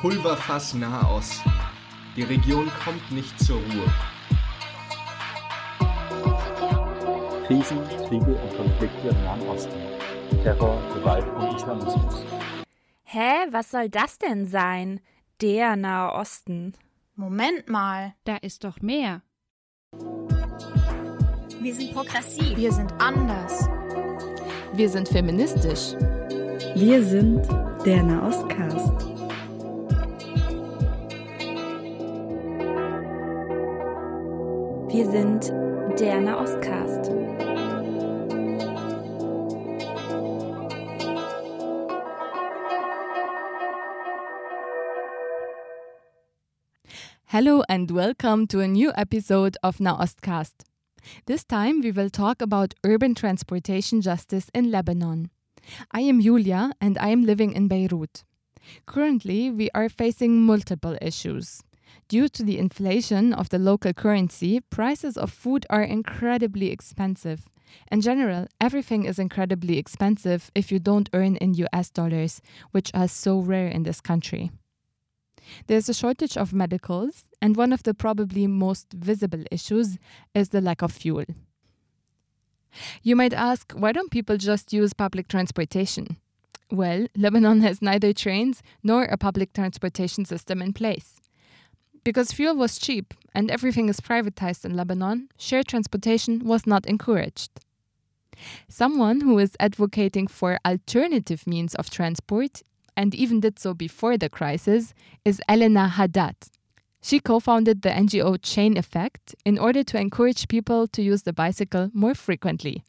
Pulverfass Nahost. Die Region kommt nicht zur Ruhe. Krisen, Kriege und Konflikte im Nahen Osten. Terror, Gewalt und Islamismus. Hä, was soll das denn sein? Der Nahe Osten. Moment mal. Da ist doch mehr. Wir sind progressiv. Wir sind anders. Wir sind feministisch. Wir sind der Nahostcast. Wir sind der Nahostcast. Hello and welcome to a new episode of Nahostcast. This time we will talk about urban transportation justice in Lebanon. I am Julia and I am living in Beirut. Currently, we are facing multiple issues. Due to the inflation of the local currency, prices of food are incredibly expensive. In general, everything is incredibly expensive if you don't earn in US dollars, which are so rare in this country. There's a shortage of medicals, and one of the probably most visible issues is the lack of fuel. You might ask, why don't people just use public transportation? Well, Lebanon has neither trains nor a public transportation system in place. Because fuel was cheap and everything is privatized in Lebanon, shared transportation was not encouraged. Someone who is advocating for alternative means of transport, and even did so before the crisis, is Elena Haddad. She co founded the NGO Chain Effect in order to encourage people to use the bicycle more frequently.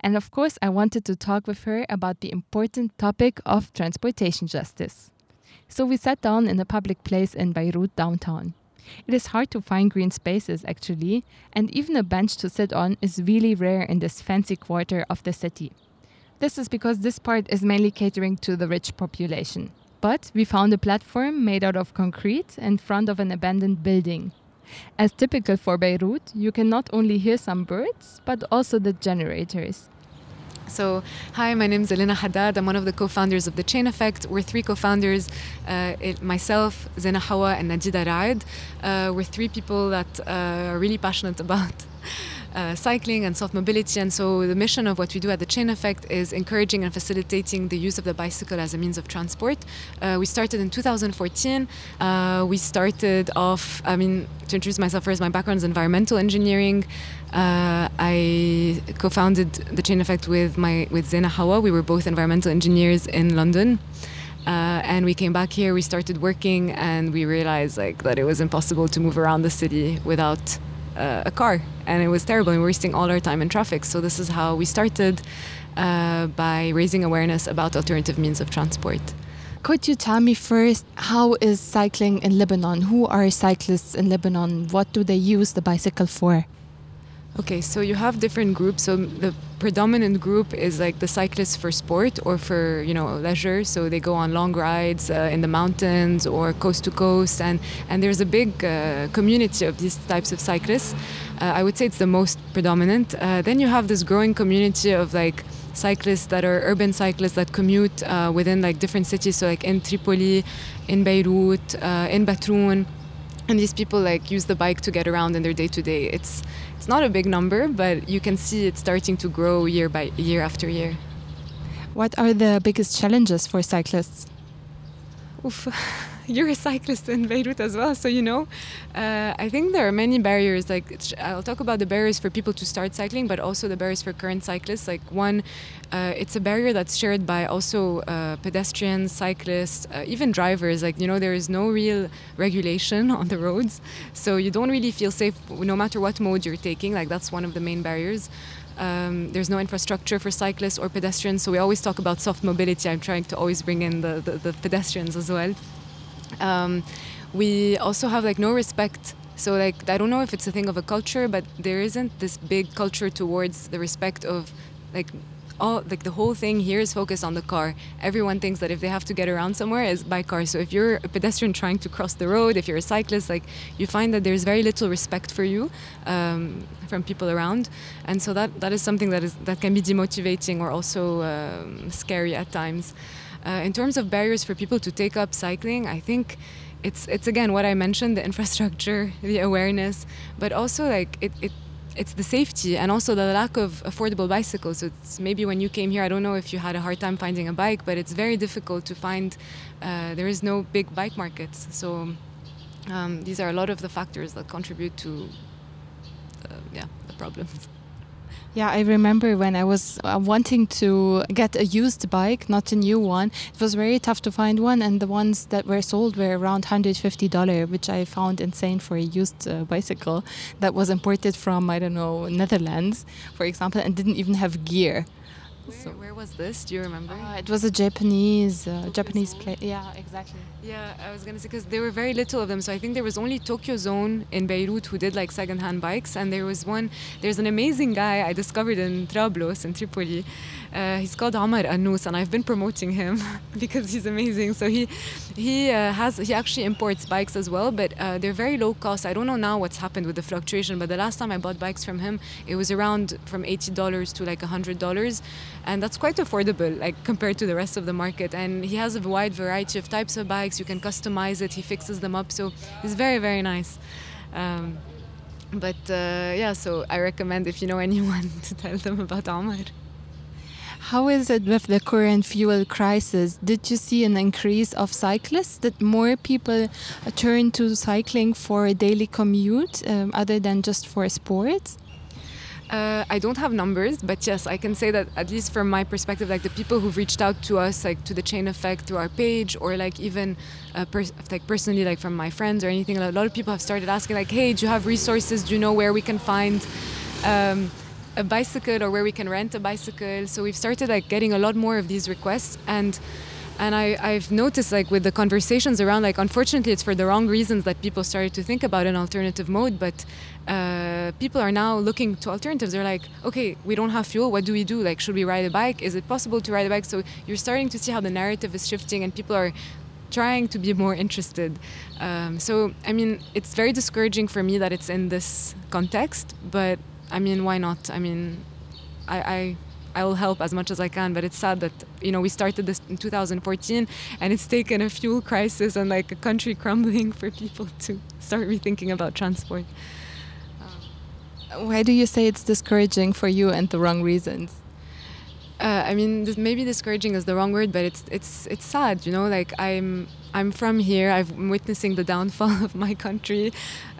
And of course, I wanted to talk with her about the important topic of transportation justice. So we sat down in a public place in Beirut downtown. It is hard to find green spaces, actually, and even a bench to sit on is really rare in this fancy quarter of the city. This is because this part is mainly catering to the rich population. But we found a platform made out of concrete in front of an abandoned building. As typical for Beirut, you can not only hear some birds, but also the generators. So, hi, my name is Elena Haddad. I'm one of the co founders of The Chain Effect. We're three co founders uh, myself, Zena Hawa, and Najida Raed. Uh, we're three people that uh, are really passionate about. Uh, cycling and soft mobility. And so, the mission of what we do at the Chain Effect is encouraging and facilitating the use of the bicycle as a means of transport. Uh, we started in 2014. Uh, we started off, I mean, to introduce myself first, my background is environmental engineering. Uh, I co-founded the Chain Effect with my with Zena Hawa. We were both environmental engineers in London. Uh, and we came back here we started working and we realized like that it was impossible to move around the city without uh, a car and it was terrible and we were wasting all our time in traffic. So this is how we started uh, by raising awareness about alternative means of transport. Could you tell me first how is cycling in lebanon? Who are cyclists in lebanon? What do they use the bicycle for Okay, so you have different groups. So the predominant group is like the cyclists for sport or for you know leisure. So they go on long rides uh, in the mountains or coast to coast, and and there's a big uh, community of these types of cyclists. Uh, I would say it's the most predominant. Uh, then you have this growing community of like cyclists that are urban cyclists that commute uh, within like different cities. So like in Tripoli, in Beirut, uh, in Batroun and these people like use the bike to get around in their day to day it's it's not a big number but you can see it starting to grow year by year after year what are the biggest challenges for cyclists Oof. you're a cyclist in Beirut as well, so you know. Uh, I think there are many barriers. Like I'll talk about the barriers for people to start cycling, but also the barriers for current cyclists. Like one, uh, it's a barrier that's shared by also uh, pedestrians, cyclists, uh, even drivers. Like you know, there is no real regulation on the roads, so you don't really feel safe no matter what mode you're taking. Like that's one of the main barriers. Um, there's no infrastructure for cyclists or pedestrians, so we always talk about soft mobility. I'm trying to always bring in the, the, the pedestrians as well. Um, we also have like no respect. So like I don't know if it's a thing of a culture, but there isn't this big culture towards the respect of like all like the whole thing here is focused on the car. Everyone thinks that if they have to get around somewhere is by car. So if you're a pedestrian trying to cross the road, if you're a cyclist, like you find that there's very little respect for you um, from people around, and so that that is something that is that can be demotivating or also um, scary at times. Uh, in terms of barriers for people to take up cycling, I think it's it's again what I mentioned: the infrastructure, the awareness, but also like it, it it's the safety and also the lack of affordable bicycles. So it's maybe when you came here, I don't know if you had a hard time finding a bike, but it's very difficult to find. Uh, there is no big bike markets, so um, these are a lot of the factors that contribute to, uh, yeah, the problems. Yeah, I remember when I was uh, wanting to get a used bike, not a new one. It was very tough to find one, and the ones that were sold were around $150, which I found insane for a used uh, bicycle that was imported from, I don't know, Netherlands, for example, and didn't even have gear. Where, so, where was this? Do you remember? Uh, it was a Japanese uh, Japanese place. Yeah, exactly. Yeah, I was gonna say because there were very little of them. So I think there was only Tokyo Zone in Beirut who did like secondhand bikes, and there was one. There's an amazing guy I discovered in Trablos in Tripoli. Uh, he's called Omar Anous, and I've been promoting him because he's amazing. So he he uh, has he actually imports bikes as well, but uh, they're very low cost. I don't know now what's happened with the fluctuation, but the last time I bought bikes from him, it was around from eighty dollars to like hundred dollars and that's quite affordable like compared to the rest of the market. And he has a wide variety of types of bikes. You can customize it. He fixes them up. So it's very very nice. Um, but uh, yeah so i recommend if you know anyone to tell them about Omar how is it with the current fuel crisis? Did you see an increase of cyclists? Did more people turn to cycling for a daily commute um, other than just for sports? Uh, I don't have numbers, but yes, I can say that at least from my perspective, like the people who've reached out to us, like to the chain effect through our page, or like even uh, like personally, like from my friends or anything. A lot of people have started asking, like, "Hey, do you have resources? Do you know where we can find?" Um, a bicycle or where we can rent a bicycle. So we've started like getting a lot more of these requests. And and I, I've noticed like with the conversations around like unfortunately it's for the wrong reasons that people started to think about an alternative mode. But uh, people are now looking to alternatives. They're like okay we don't have fuel. What do we do? Like should we ride a bike? Is it possible to ride a bike? So you're starting to see how the narrative is shifting and people are trying to be more interested. Um, so i mean it's very discouraging for me that it's in this context but i mean why not i mean I, I I will help as much as I can. But it's sad that you know we started this in 2014, and it's taken a fuel crisis and like a country crumbling for people to start rethinking about transport. Why do you say it's discouraging for you and the wrong reasons? Uh, I mean, this, maybe discouraging is the wrong word, but it's it's it's sad. You know, like I'm I'm from here. I'm witnessing the downfall of my country.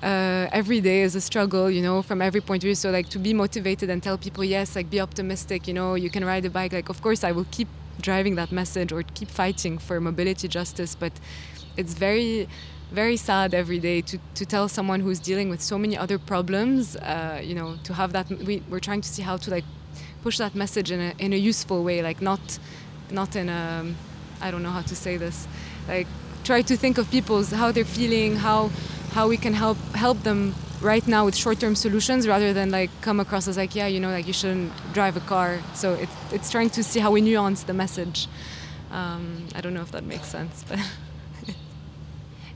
Uh, every day is a struggle, you know, from every point of view. So like to be motivated and tell people, yes, like be optimistic. You know, you can ride a bike. Like of course I will keep driving that message or keep fighting for mobility justice. But it's very very sad every day to, to tell someone who's dealing with so many other problems uh, you know to have that we, we're trying to see how to like push that message in a, in a useful way like not not in a i don't know how to say this like try to think of people's how they're feeling how how we can help help them right now with short-term solutions rather than like come across as like yeah you know like you shouldn't drive a car. So it, it's trying to see how we nuance the message. Um, i don't know if that makes sense but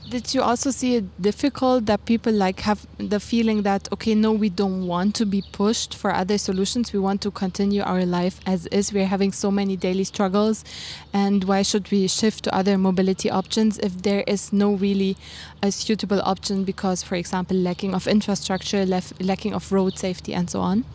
did you also see it difficult that people like have the feeling that okay no we don't want to be pushed for other solutions. We want to continue our life as is. We're having so many daily struggles. And why should we shift to other mobility options if there is no really a suitable option because for example lacking of infrastructure lacking of road safety and so on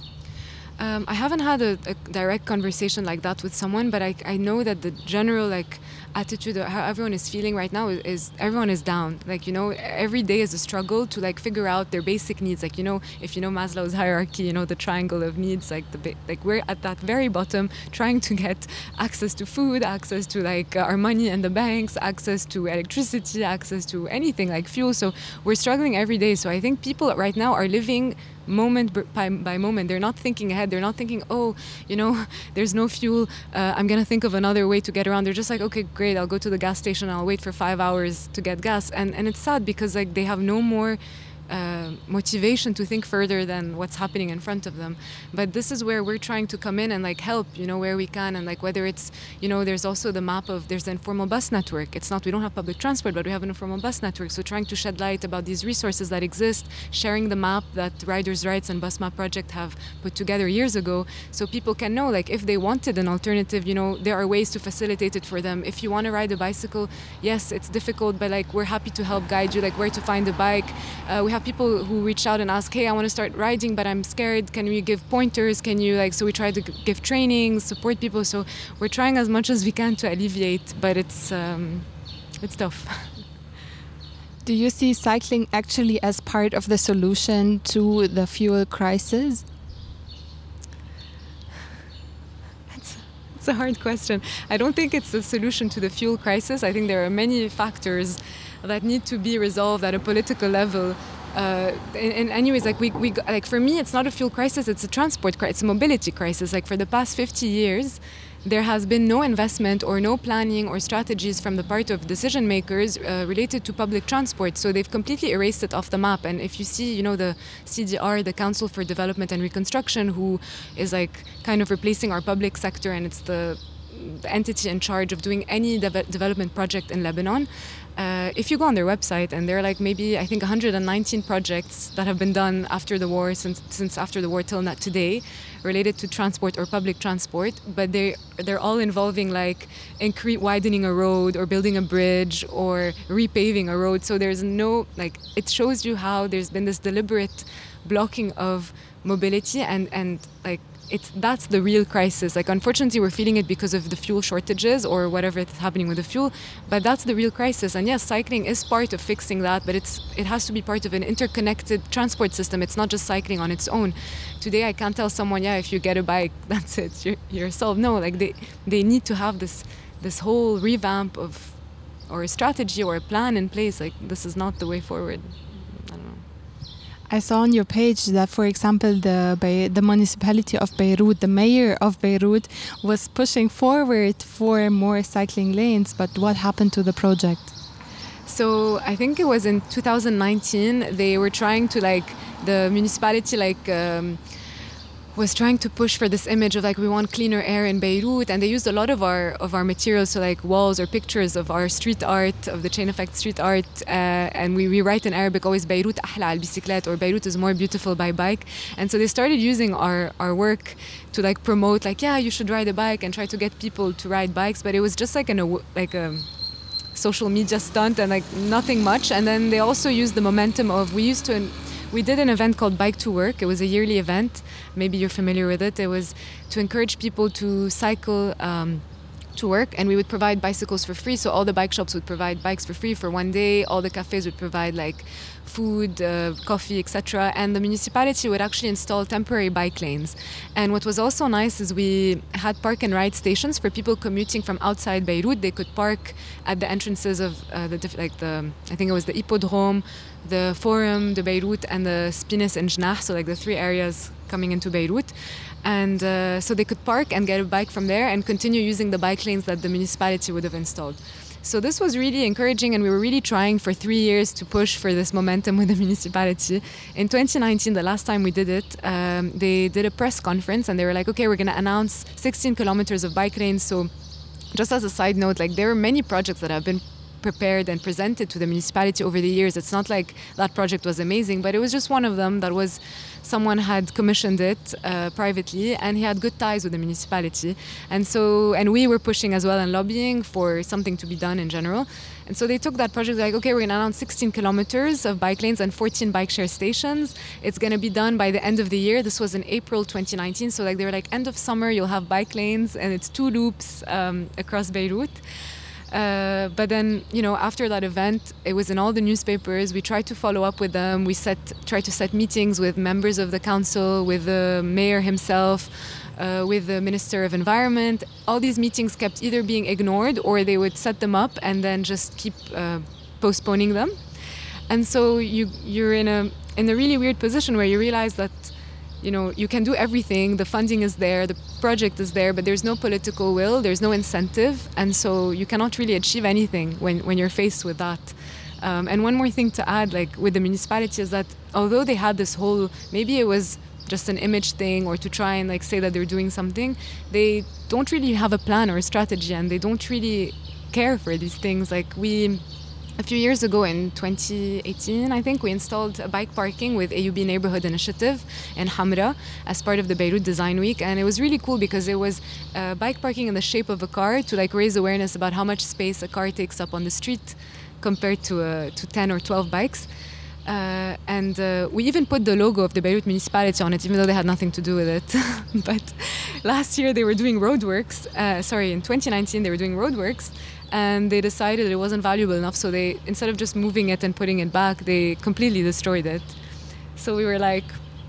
um, I haven't had a, a, direct conversation like that with someone, but I, I know that the general like attitude how everyone is feeling right now is, is, everyone is down. Like you know every day is a struggle to like figure out their basic needs. Like you know if you know maslow's hierarchy you know the triangle of needs like the like we're at that very bottom trying to get access to food access to like our money and the banks access to electricity access to anything like fuel. So we're struggling every day. So i think people right now are living moment by, by moment. They're not thinking ahead. They're not thinking oh you know there's no fuel. Uh, i'm gonna think of another way to get around. They're just like okay great. I'll go to the gas station i'll wait for five hours to get gas. And and it's sad because like they have no more uh, motivation to think further than what's happening in front of them. But this is where we're trying to come in and like help, you know, where we can, and like whether it's, you know, there's also the map of there's the informal bus network. It's not we don't have public transport, but we have an informal bus network. So trying to shed light about these resources that exist, sharing the map that Riders' Rights and Bus Map Project have put together years ago, so people can know like if they wanted an alternative, you know, there are ways to facilitate it for them. If you want to ride a bicycle, yes, it's difficult, but like we're happy to help guide you, like where to find a bike. Uh, we have people who reach out and ask, hey, I want to start riding, but I'm scared. Can you give pointers? Can you like? So we try to give trainings, support people. So we're trying as much as we can to alleviate, but it's um, it's tough. Do you see cycling actually as part of the solution to the fuel crisis? It's a hard question. I don't think it's a solution to the fuel crisis. I think there are many factors that need to be resolved at a political level. Uh, in anyways, like we, we, like for me, it's not a fuel crisis; it's a transport crisis, it's a mobility crisis. Like for the past 50 years, there has been no investment or no planning or strategies from the part of decision makers uh, related to public transport. So they've completely erased it off the map. And if you see, you know, the CDR, the Council for Development and Reconstruction, who is like kind of replacing our public sector, and it's the entity in charge of doing any de- development project in Lebanon. Uh, if you go on their website and there are like maybe I think 119 projects that have been done after the war since since after the war till not today related to transport or public transport but they they're all involving like incre- widening a road or building a bridge or repaving a road so there's no like it shows you how there's been this deliberate blocking of mobility and and like it's that's the real crisis. Like unfortunately, we're feeling it because of the fuel shortages or whatever is happening with the fuel. But that's the real crisis. And yes, cycling is part of fixing that, but it's it has to be part of an interconnected transport system. It's not just cycling on its own. Today, I can't tell someone, yeah, if you get a bike, that's it, you're, you're solved. No, like they they need to have this this whole revamp of or a strategy or a plan in place. Like this is not the way forward. I saw on your page that, for example, the the municipality of Beirut, the mayor of Beirut, was pushing forward for more cycling lanes. But what happened to the project? So I think it was in 2019. They were trying to like the municipality like. Um, was trying to push for this image of like we want cleaner air in Beirut, and they used a lot of our of our materials, so like walls or pictures of our street art of the chain effect street art, uh, and we rewrite in Arabic always Beirut ahla al bicyclette or Beirut is more beautiful by bike, and so they started using our our work to like promote like yeah you should ride a bike and try to get people to ride bikes, but it was just like an like a social media stunt and like nothing much, and then they also used the momentum of we used to we did an event called Bike to Work. It was a yearly event. Maybe you're familiar with it. It was to encourage people to cycle. Um, to work and we would provide bicycles for free so all the bike shops would provide bikes for free for one day all the cafes would provide like food uh, coffee etc and the municipality would actually install temporary bike lanes and what was also nice is we had park and ride stations for people commuting from outside beirut they could park at the entrances of uh, the like the i think it was the hippodrome the Forum, the Beirut, and the Spinneys and Jnah, so like the three areas coming into Beirut. And uh, so they could park and get a bike from there and continue using the bike lanes that the municipality would have installed. So this was really encouraging, and we were really trying for three years to push for this momentum with the municipality. In 2019, the last time we did it, um, they did a press conference, and they were like, "Okay, we're going to announce 16 kilometers of bike lanes." So, just as a side note, like there are many projects that have been prepared and presented to the municipality over the years. It's not like that project was amazing, but it was just one of them that was someone had commissioned it uh, privately and he had good ties with the municipality. And so, and we were pushing as well and lobbying for something to be done in general. And so they took that project like, okay, we're gonna announce 16 kilometers of bike lanes and 14 bike share stations. It's gonna be done by the end of the year. This was in April 2019. So like they were like, end of summer, you'll have bike lanes and it's two loops um, across Beirut. Uh, but then, you know, after that event, it was in all the newspapers. We tried to follow up with them. We set, tried to set meetings with members of the council, with the mayor himself, uh, with the minister of environment. All these meetings kept either being ignored or they would set them up and then just keep uh, postponing them. And so you you're in a in a really weird position where you realize that you know you can do everything. The funding is there. The project is there but there's no political will. There's no incentive. And so you cannot really achieve anything when, when you're faced with that. Um, and one more thing to add, like with the municipality, is that although they had this whole, maybe it was just an image thing or to try and like say that they're doing something, they don't really have a plan or a strategy, and they don't really care for these things. Like we a few years ago in 2018, I think, we installed a bike parking with AUB Neighborhood Initiative in Hamra as part of the Beirut Design Week. And it was really cool because it was uh, bike parking in the shape of a car to like raise awareness about how much space a car takes up on the street compared to, uh, to 10 or 12 bikes. Uh, and uh, we even put the logo of the Beirut municipality on it, even though they had nothing to do with it. but last year they were doing roadworks. Uh, sorry, in 2019 they were doing roadworks, and they decided it wasn't valuable enough. So they, instead of just moving it and putting it back, they completely destroyed it. So we were like,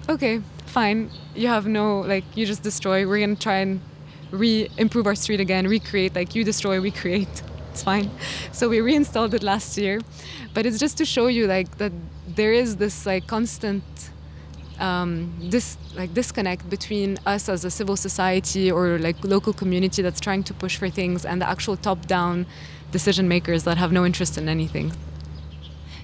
okay, fine. You have no like, you just destroy. We're gonna try and re-improve our street again, recreate. Like you destroy, we create. It's fine. So we reinstalled it last year, but it's just to show you like that there is this like constant um, this like disconnect between us as a civil society or like local community that's trying to push for things and the actual top-down decision makers that have no interest in anything.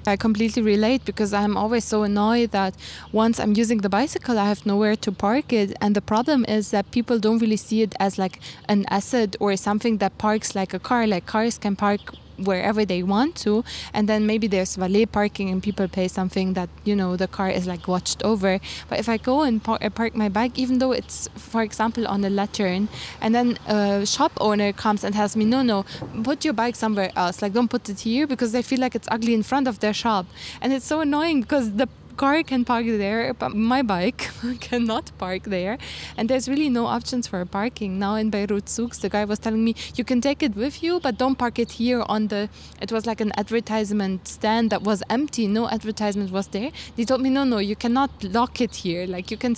I completely relate because I'm always so annoyed that once I'm using the bicycle, I have nowhere to park it. And the problem is that people don't really see it as like an asset or something that parks like a car. Like cars can park wherever they want to and then maybe there's valet parking and people pay something that you know the car is like watched over. But if i go and par- uh, park my bike even though it's for example on a lantern and then a shop owner comes and tells me no no put your bike somewhere else. Like don't put it here because they feel like it's ugly in front of their shop. And it's so annoying because the car can park there, but my bike cannot park there. And there's really no options for parking. Now in Beirut Souks, the guy was telling me, you can take it with you, but don't park it here on the, it was like an advertisement stand that was empty. No advertisement was there. They told me, no, no, you cannot lock it here. Like you can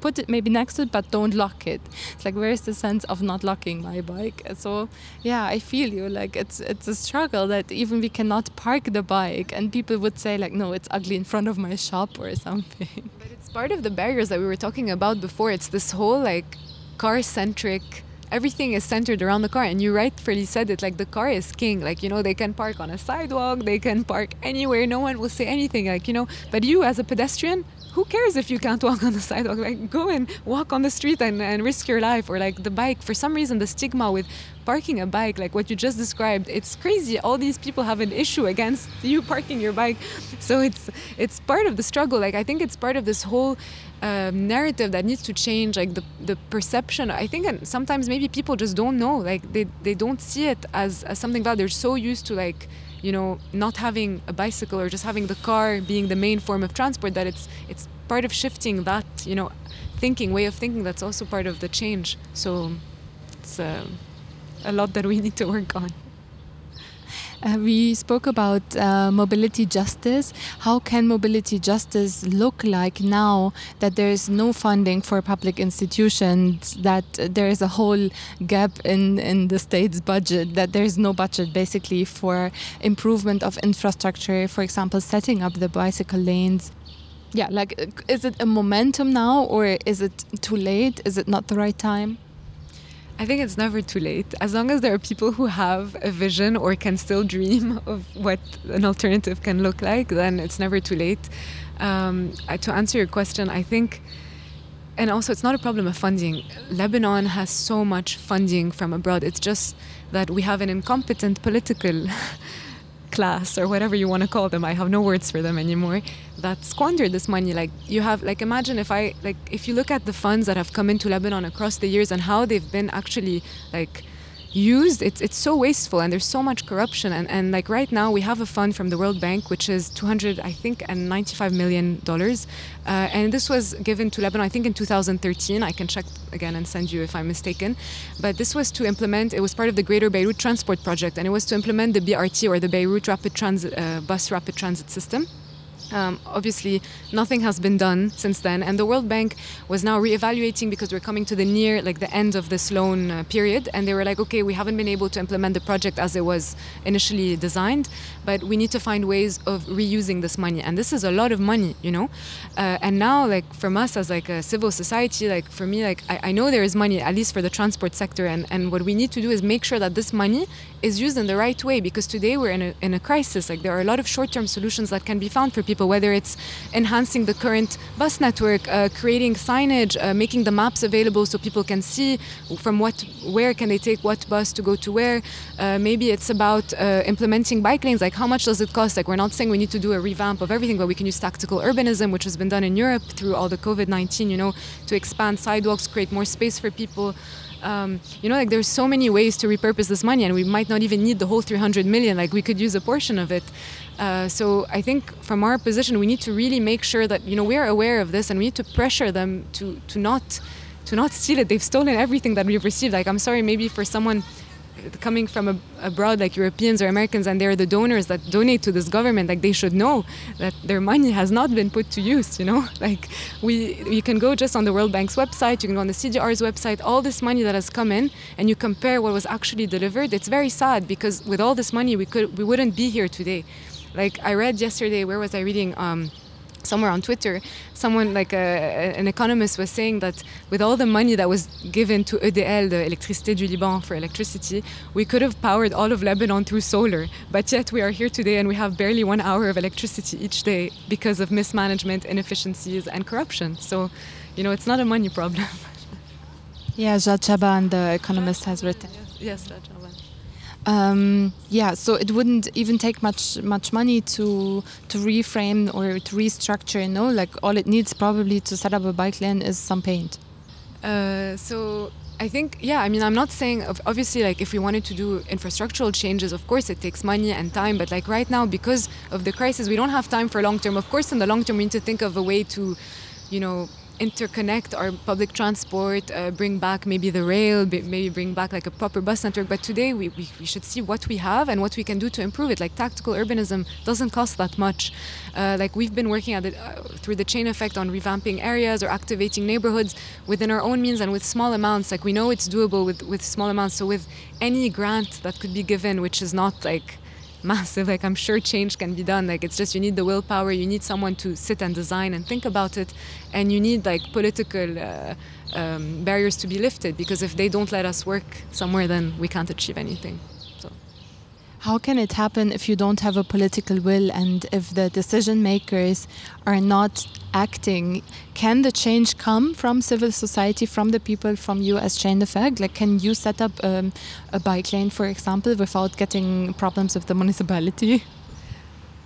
put it maybe next to it, but don't lock it. It's like, where's the sense of not locking my bike? So yeah, I feel you. Like it's, it's a struggle that even we cannot park the bike and people would say like, no, it's ugly in front of my shop shop or something. But it's part of the barriers that we were talking about before. It's this whole like car centric everything is centered around the car. And you rightfully said it like the car is king. Like you know they can park on a sidewalk they can park anywhere no one will say anything like you know. But you as a pedestrian who cares if you can't walk on the sidewalk? Like go and walk on the street and, and risk your life. Or like the bike. For some reason the stigma with parking a bike like what you just described it's crazy. All these people have an issue against you parking your bike. So it's it's part of the struggle. Like i think it's part of this whole um, narrative that needs to change like the, the perception. I think and sometimes maybe people just don't know like they, they don't see it as, as something that they're so used to like you know not having a bicycle or just having the car being the main form of transport that it's it's part of shifting that you know thinking way of thinking that's also part of the change. So it's uh, a lot that we need to work on uh, we spoke about uh, mobility justice. How can mobility justice look like now that there is no funding for public institutions, that there is a whole gap in, in the state's budget, that there is no budget basically for improvement of infrastructure, for example, setting up the bicycle lanes? Yeah, like, is it a momentum now or is it too late? Is it not the right time? I think it's never too late. As long as there are people who have a vision or can still dream of what an alternative can look like, then it's never too late. Um, to answer your question, I think, and also it's not a problem of funding. Lebanon has so much funding from abroad. It's just that we have an incompetent political class or whatever you want to call them i have no words for them anymore that squandered this money. Like you have like imagine if i like if you look at the funds that have come into lebanon across the years and how they've been actually like used it's it's so wasteful and there's so much corruption. And, and like right now we have a fund from the World Bank which is 200 I think and 95 million dollars. Uh, and this was given to Lebanon I think in 2013 I can check again and send you if I'm mistaken. But this was to implement it was part of the Greater Beirut Transport Project and it was to implement the BRT or the Beirut Rapid Transit uh, Bus Rapid Transit System Um, obviously, nothing has been done since then, and the World Bank was now reevaluating because we're coming to the near, like the end of this loan uh, period, and they were like, okay, we haven't been able to implement the project as it was initially designed, but we need to find ways of reusing this money, and this is a lot of money, you know. Uh, and now, like from us as like a civil society, like for me, like I, I know there is money at least for the transport sector, and and what we need to do is make sure that this money is used in the right way because today we're in a in a crisis. Like there are a lot of short-term solutions that can be found for people whether it's enhancing the current bus network, uh, creating signage, uh, making the maps available so people can see from what, where can they take what bus to go to where. Uh, maybe it's about uh, implementing bike lanes. Like how much does it cost? Like we're not saying we need to do a revamp of everything, but we can use tactical urbanism, which has been done in Europe through all the COVID-19. You know, to expand sidewalks, create more space for people. Um, you know, like there's so many ways to repurpose this money, and we might not even need the whole 300 million. Like we could use a portion of it. Uh, so I think from our position, we need to really make sure that you know we're aware of this, and we need to pressure them to to not to not steal it. They've stolen everything that we've received. Like I'm sorry, maybe for someone coming from abroad like Europeans or Americans and they're the donors that donate to this government like they should know that their money has not been put to use you know? Like we you can go just on the World Bank's website you can go on the CDR's website all this money that has come in and you compare what was actually delivered it's very sad because with all this money we could we wouldn't be here today. Like I read yesterday where was I reading um, somewhere on Twitter, someone like a, an economist was saying that with all the money that was given to EDL, the Électricité du Liban for electricity, we could have powered all of Lebanon through solar. But yet we are here today and we have barely one hour of electricity each day because of mismanagement, inefficiencies, and corruption. So, you know, it's not a money problem. yeah, Jad Chaaban, the economist, has written. Yes, yes Jad um, yeah, so it wouldn't even take much much money to to reframe or to restructure. You know, like all it needs probably to set up a bike lane is some paint. Uh, so I think, yeah, I mean, I'm not saying, obviously, like, if we wanted to do infrastructural changes, of course, it takes money and time. But, like, right now, because of the crisis, we don't have time for long term. Of course, in the long term, we need to think of a way to, you know, interconnect our public transport, uh, bring back maybe the rail, maybe bring back like a proper bus network. But today we, we, we, should see what we have and what we can do to improve it. Like tactical urbanism doesn't cost that much. Uh, like we've been working at it uh, through the chain effect on revamping areas or activating neighborhoods within our own means and with small amounts. Like we know it's doable with, with small amounts. So with any grant that could be given, which is not like massive. Like I'm sure change can be done. Like it's just you need the willpower. You need someone to sit and design and think about it, and you need like political uh, um, barriers to be lifted. Because if they don't let us work somewhere, then we can't achieve anything. How can it happen if you don't have a political will and if the decision makers are not acting? Can the change come from civil society, from the people, from you as chain effect? Like, can you set up um, a bike lane, for example, without getting problems with the municipality?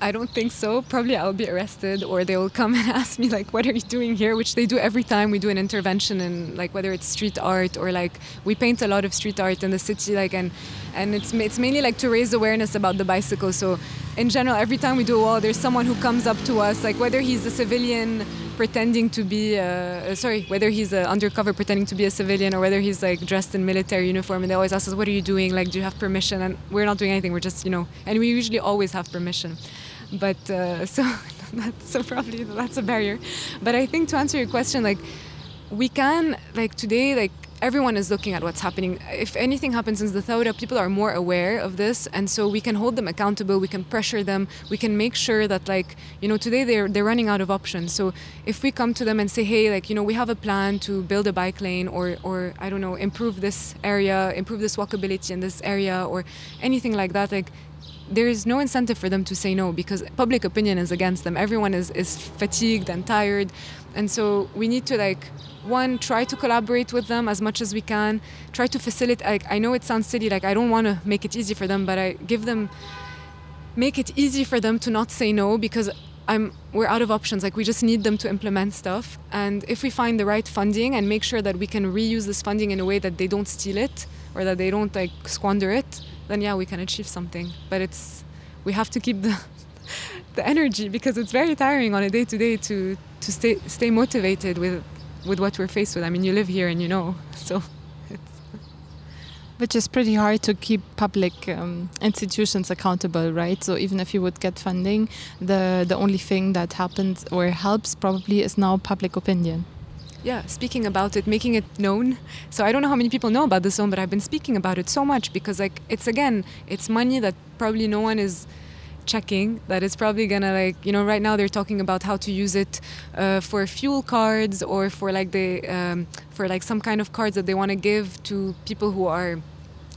I don't think so. Probably I'll be arrested or they will come and ask me like what are you doing here, which they do every time we do an intervention in like whether it's street art or like we paint a lot of street art in the city like and and it's it's mainly like to raise awareness about the bicycle. So in general every time we do a wall there's someone who comes up to us like whether he's a civilian pretending to be uh, uh sorry whether he's uh, undercover pretending to be a civilian or whether he's like dressed in military uniform and they always ask us what are you doing? Like do you have permission? And we're not doing anything. We're just you know and we usually always have permission. But uh, so that's so probably that's a barrier. But i think to answer your question like we can like today like everyone is looking at what's happening if anything happens in the Thawra people are more aware of this and so we can hold them accountable we can pressure them we can make sure that like you know today they're they're running out of options so if we come to them and say hey like you know we have a plan to build a bike lane or or i don't know improve this area improve this walkability in this area or anything like that like there is no incentive for them to say no because public opinion is against them. Everyone is, is fatigued and tired. And so we need to like one try to collaborate with them as much as we can. Try to facilitate i know it sounds silly like i don't want to make it easy for them but i give them make it easy for them to not say no because I'm, we're out of options. Like we just need them to implement stuff. And if we find the right funding and make sure that we can reuse this funding in a way that they don't steal it or that they don't like squander it then yeah, we can achieve something. But it's we have to keep the the energy because it's very tiring on a day to day to to stay stay motivated with with what we're faced with. I mean, you live here and you know, so. It's Which is pretty hard to keep public um, institutions accountable, right? So even if you would get funding, the the only thing that happens or helps probably is now public opinion. Yeah, speaking about it, making it known. So I don't know how many people know about the zone, but I've been speaking about it so much because like it's again, it's money that probably no one is checking that it's probably gonna like you know right now they're talking about how to use it uh, for fuel cards or for like the um, for like some kind of cards that they want to give to people who are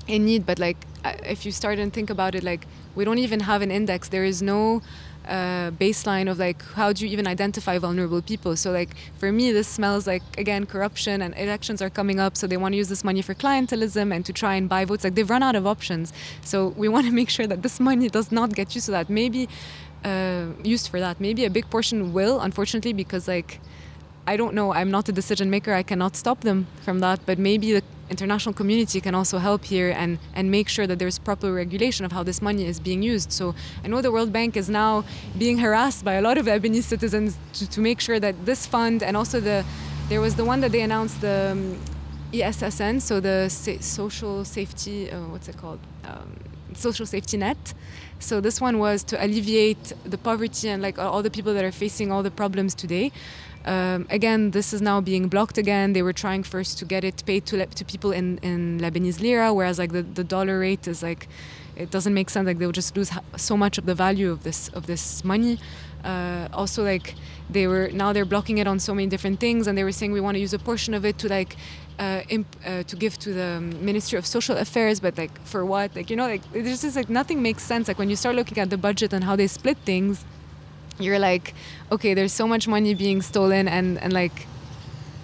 in need. But like if you start and think about it like we don't even have an index. There is no uh, baseline of like how do you even identify vulnerable people so like for me this smells like again corruption and elections are coming up so they want to use this money for clientelism and to try and buy votes like they've run out of options so we want to make sure that this money does not get used to that maybe uh, used for that maybe a big portion will unfortunately because like I don't know. I'm not a decision maker. I cannot stop them from that. But maybe the international community can also help here and, and make sure that there's proper regulation of how this money is being used. So I know the World Bank is now being harassed by a lot of Lebanese citizens to, to make sure that this fund and also the there was the one that they announced the um, ESSN, so the sa- social safety, uh, what's it called? Um, social safety net. So this one was to alleviate the poverty and like all the people that are facing all the problems today. Um, again, this is now being blocked again. They were trying first to get it paid to, to people in, in Lebanese lira, whereas like the, the dollar rate is like it doesn't make sense. Like they'll just lose so much of the value of this of this money. Uh, also, like they were now they're blocking it on so many different things, and they were saying we want to use a portion of it to like uh, uh, to give to the Ministry of Social Affairs, but like for what? Like you know, like there's just like nothing makes sense. Like when you start looking at the budget and how they split things you're like okay there's so much money being stolen and and like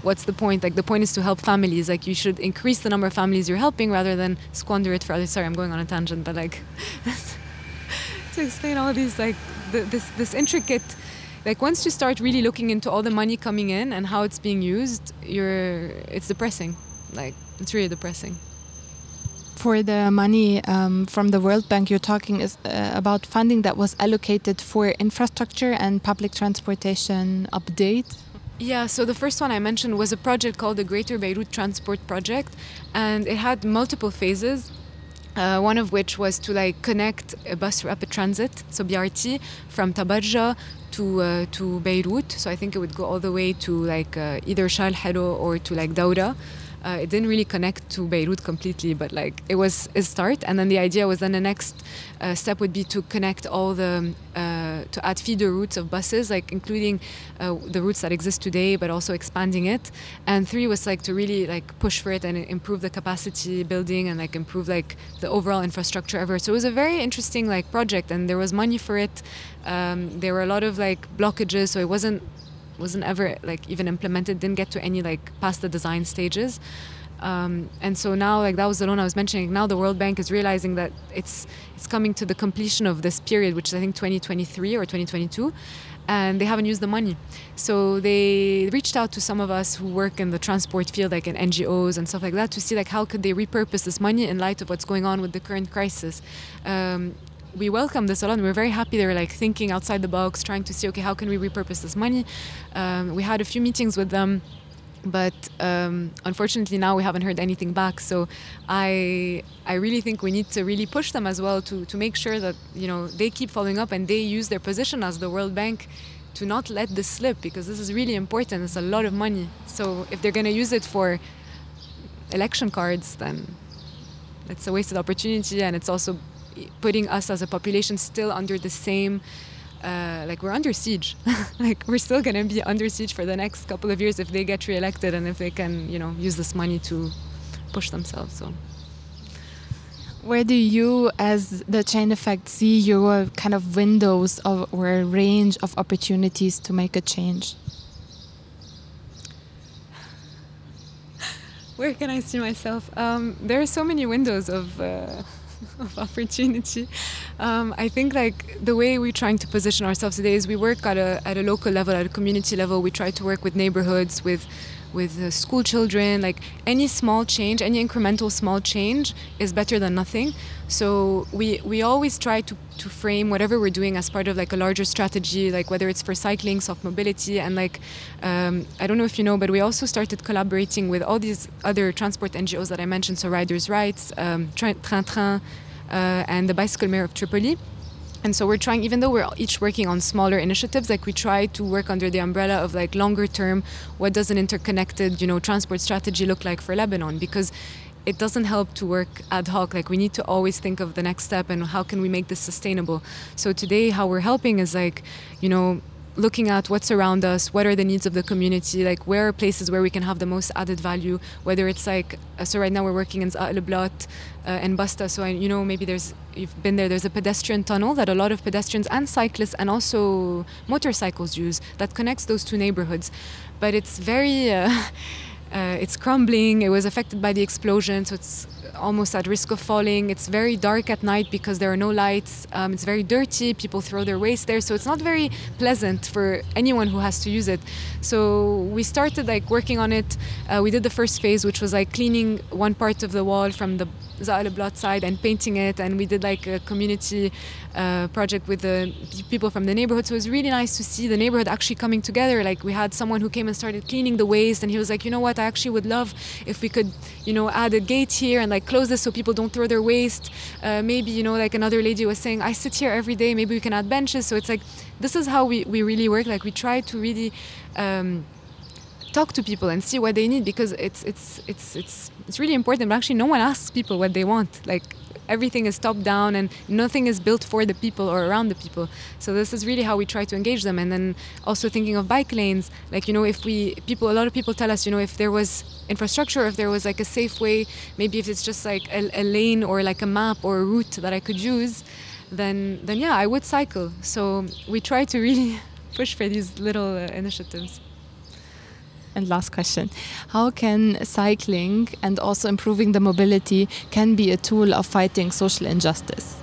what's the point? Like the point is to help families. Like you should increase the number of families you're helping rather than squander it for others. Sorry i'm going on a tangent but like to explain all these like the, this this intricate like once you start really looking into all the money coming in and how it's being used you're it's depressing. Like it's really depressing for the money um, from the World Bank, you're talking is uh, about funding that was allocated for infrastructure and public transportation update. Yeah, so the first one I mentioned was a project called the Greater Beirut Transport Project, and it had multiple phases. Uh, one of which was to like connect a bus rapid transit, so BRT, from Tabarja to uh, to Beirut. So I think it would go all the way to like uh, either Charles Helou or to like Daura. Uh, it didn't really connect to Beirut completely, but like it was a start. And then the idea was then the next uh, step would be to connect all the uh, to add feeder routes of buses, like including uh, the routes that exist today, but also expanding it. And three was like to really like push for it and improve the capacity building and like improve like the overall infrastructure ever. So it was a very interesting like project, and there was money for it. Um, there were a lot of like blockages, so it wasn't wasn't ever like even implemented didn't get to any like past the design stages. Um, and so now like that was the loan I was mentioning. Now the World Bank is realizing that it's it's coming to the completion of this period which is I think 2023 or 2022 and they haven't used the money. So they reached out to some of us who work in the transport field like in NGOs and stuff like that to see like how could they repurpose this money in light of what's going on with the current crisis. Um, we welcome this a lot. We're very happy they're like thinking outside the box, trying to see, okay, how can we repurpose this money? Um, we had a few meetings with them, but um, unfortunately now we haven't heard anything back. So I I really think we need to really push them as well to to make sure that you know they keep following up and they use their position as the World Bank to not let this slip because this is really important. It's a lot of money. So if they're going to use it for election cards, then it's a wasted opportunity and it's also putting us as a population still under the same uh, like we're under siege. Like we're still going to be under siege for the next couple of years if they get reelected and if they can you know use this money to push themselves so. Where do you as the chain effect see your kind of windows of, or a range of opportunities to make a change? Where can i see myself? Um, there are so many windows of uh, of opportunity. Um, I think like the way we're trying to position ourselves today is we work at a at a local level, at a community level. We try to work with neighborhoods, with with uh, school children. Like any small change, any incremental small change is better than nothing. So we we always try to to frame whatever we're doing as part of like a larger strategy, like whether it's for cycling, soft mobility, and like um, I don't know if you know, but we also started collaborating with all these other transport NGOs that I mentioned, so Riders' Rights, um, Train Train, uh, Uh, and the Bicycle Mayor of Tripoli. And so we're trying, even though we're each working on smaller initiatives, like we try to work under the umbrella of like longer term, what does an interconnected, you know, transport strategy look like for Lebanon? Because it doesn't help to work ad hoc. Like we need to always think of the next step and how can we make this sustainable. So today, how we're helping is like, you know, looking at what's around us, what are the needs of the community, like where are places where we can have the most added value, whether it's like, uh, so right now we're working in Le Blot uh, and Basta, so I, you know, maybe there's, you've been there, there's a pedestrian tunnel that a lot of pedestrians and cyclists and also motorcycles use that connects those two neighborhoods. But it's very, uh, uh, it's crumbling, it was affected by the explosion, so it's almost at risk of falling. It's very dark at night because there are no lights. Um, it's very dirty. People throw their waste there, so it's not very pleasant for anyone who has to use it. So we started like working on it. Uh, we did the first phase, which was like cleaning one part of the wall from the Zaale Blot side and painting it. And we did like a community uh, project with the people from the neighborhood. So it was really nice to see the neighborhood actually coming together. Like we had someone who came and started cleaning the waste, and he was like, you know what, I actually would love if we could, you know, add a gate here and like close this so people don't throw their waste. Uh, maybe you know, like another lady was saying, I sit here every day. Maybe we can add benches. So it's like this is how we we really work. Like we try to really. Um, talk to people and see what they need because it's it's it's it's it's really important but actually no one asks people what they want. Like everything is top down and nothing is built for the people or around the people. So this is really how we try to engage them. And then also thinking of bike lanes like you know if we people a lot of people tell us you know if there was infrastructure if there was like a safe way maybe if it's just like a, a lane or like a map or a route that i could use then then yeah i would cycle. So we try to really push for these little uh, initiatives and last question. How can cycling and also improving the mobility can be a tool of fighting social injustice?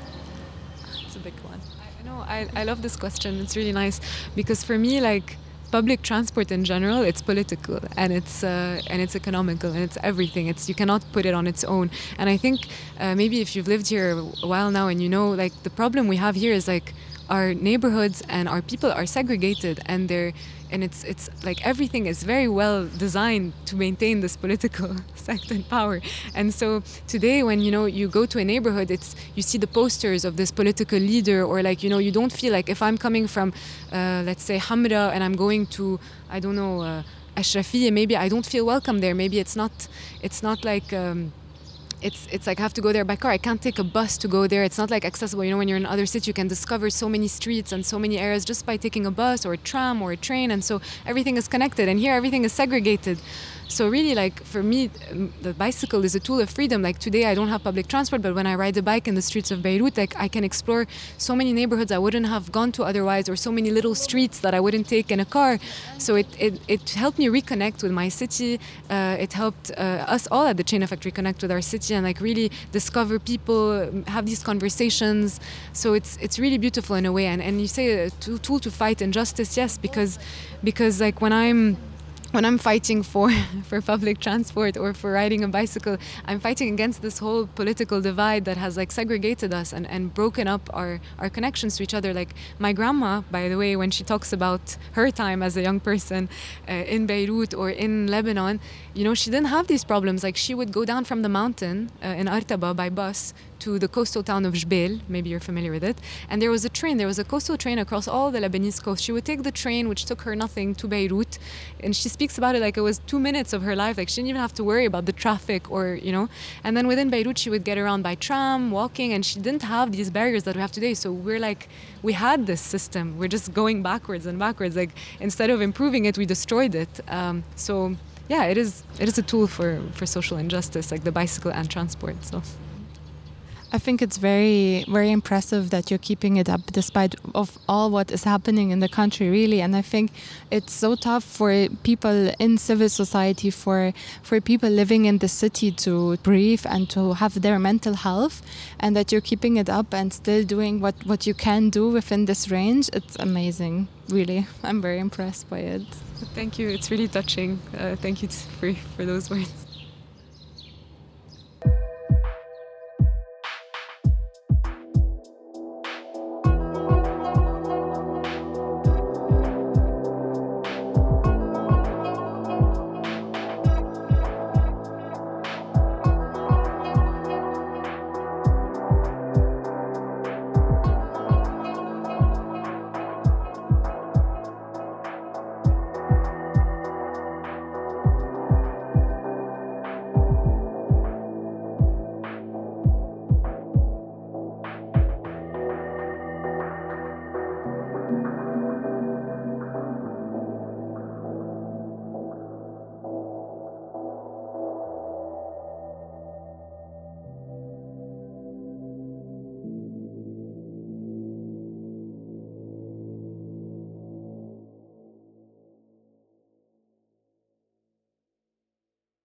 It's a big one. I know I, I love this question. It's really nice because for me like public transport in general it's political and it's uh, and it's economical and it's everything. It's you cannot put it on its own. And i think uh, maybe if you've lived here a while now and you know like the problem we have here is like our neighborhoods and our people are segregated and they're and it's it's like everything is very well designed to maintain this political sect and power. And so today when you know you go to a neighborhood it's you see the posters of this political leader or like you know you don't feel like if i'm coming from uh, let's say hamra and i'm going to i don't know uh, Ashrafiyya, maybe i don't feel welcome there. Maybe it's not it's not like um, it's it's like I have to go there by car. I can't take a bus to go there. It's not like accessible. You know, when you're in other cities, you can discover so many streets and so many areas just by taking a bus or a tram or a train, and so everything is connected. And here, everything is segregated. So really, like for me, the bicycle is a tool of freedom. Like today, I don't have public transport, but when I ride a bike in the streets of Beirut, like I can explore so many neighborhoods I wouldn't have gone to otherwise, or so many little streets that I wouldn't take in a car. So it it, it helped me reconnect with my city. Uh, it helped uh, us all at the Chain Effect reconnect with our city and like really discover people, have these conversations. So it's it's really beautiful in a way. And and you say a tool to fight injustice, yes, because because like when I'm when I'm fighting for, for public transport or for riding a bicycle, I'm fighting against this whole political divide that has like segregated us and, and broken up our, our connections to each other. Like my grandma, by the way, when she talks about her time as a young person uh, in Beirut or in Lebanon, you know, she didn't have these problems. Like she would go down from the mountain uh, in Artaba by bus to the coastal town of Jbeil. Maybe you're familiar with it. And there was a train. There was a coastal train across all the Lebanese coast. She would take the train, which took her nothing, to Beirut, and she speaks about it like it was two minutes of her life. Like she didn't even have to worry about the traffic or you know. And then within Beirut, she would get around by tram, walking, and she didn't have these barriers that we have today. So we're like, we had this system. We're just going backwards and backwards. Like instead of improving it, we destroyed it. Um, so yeah, it is it is a tool for for social injustice, like the bicycle and transport. So. I think it's very, very impressive that you're keeping it up despite of all what is happening in the country, really. And I think it's so tough for people in civil society, for for people living in the city to breathe and to have their mental health, and that you're keeping it up and still doing what what you can do within this range. It's amazing. really. I'm very impressed by it. Thank you. It's really touching. Uh, thank you for, for those words.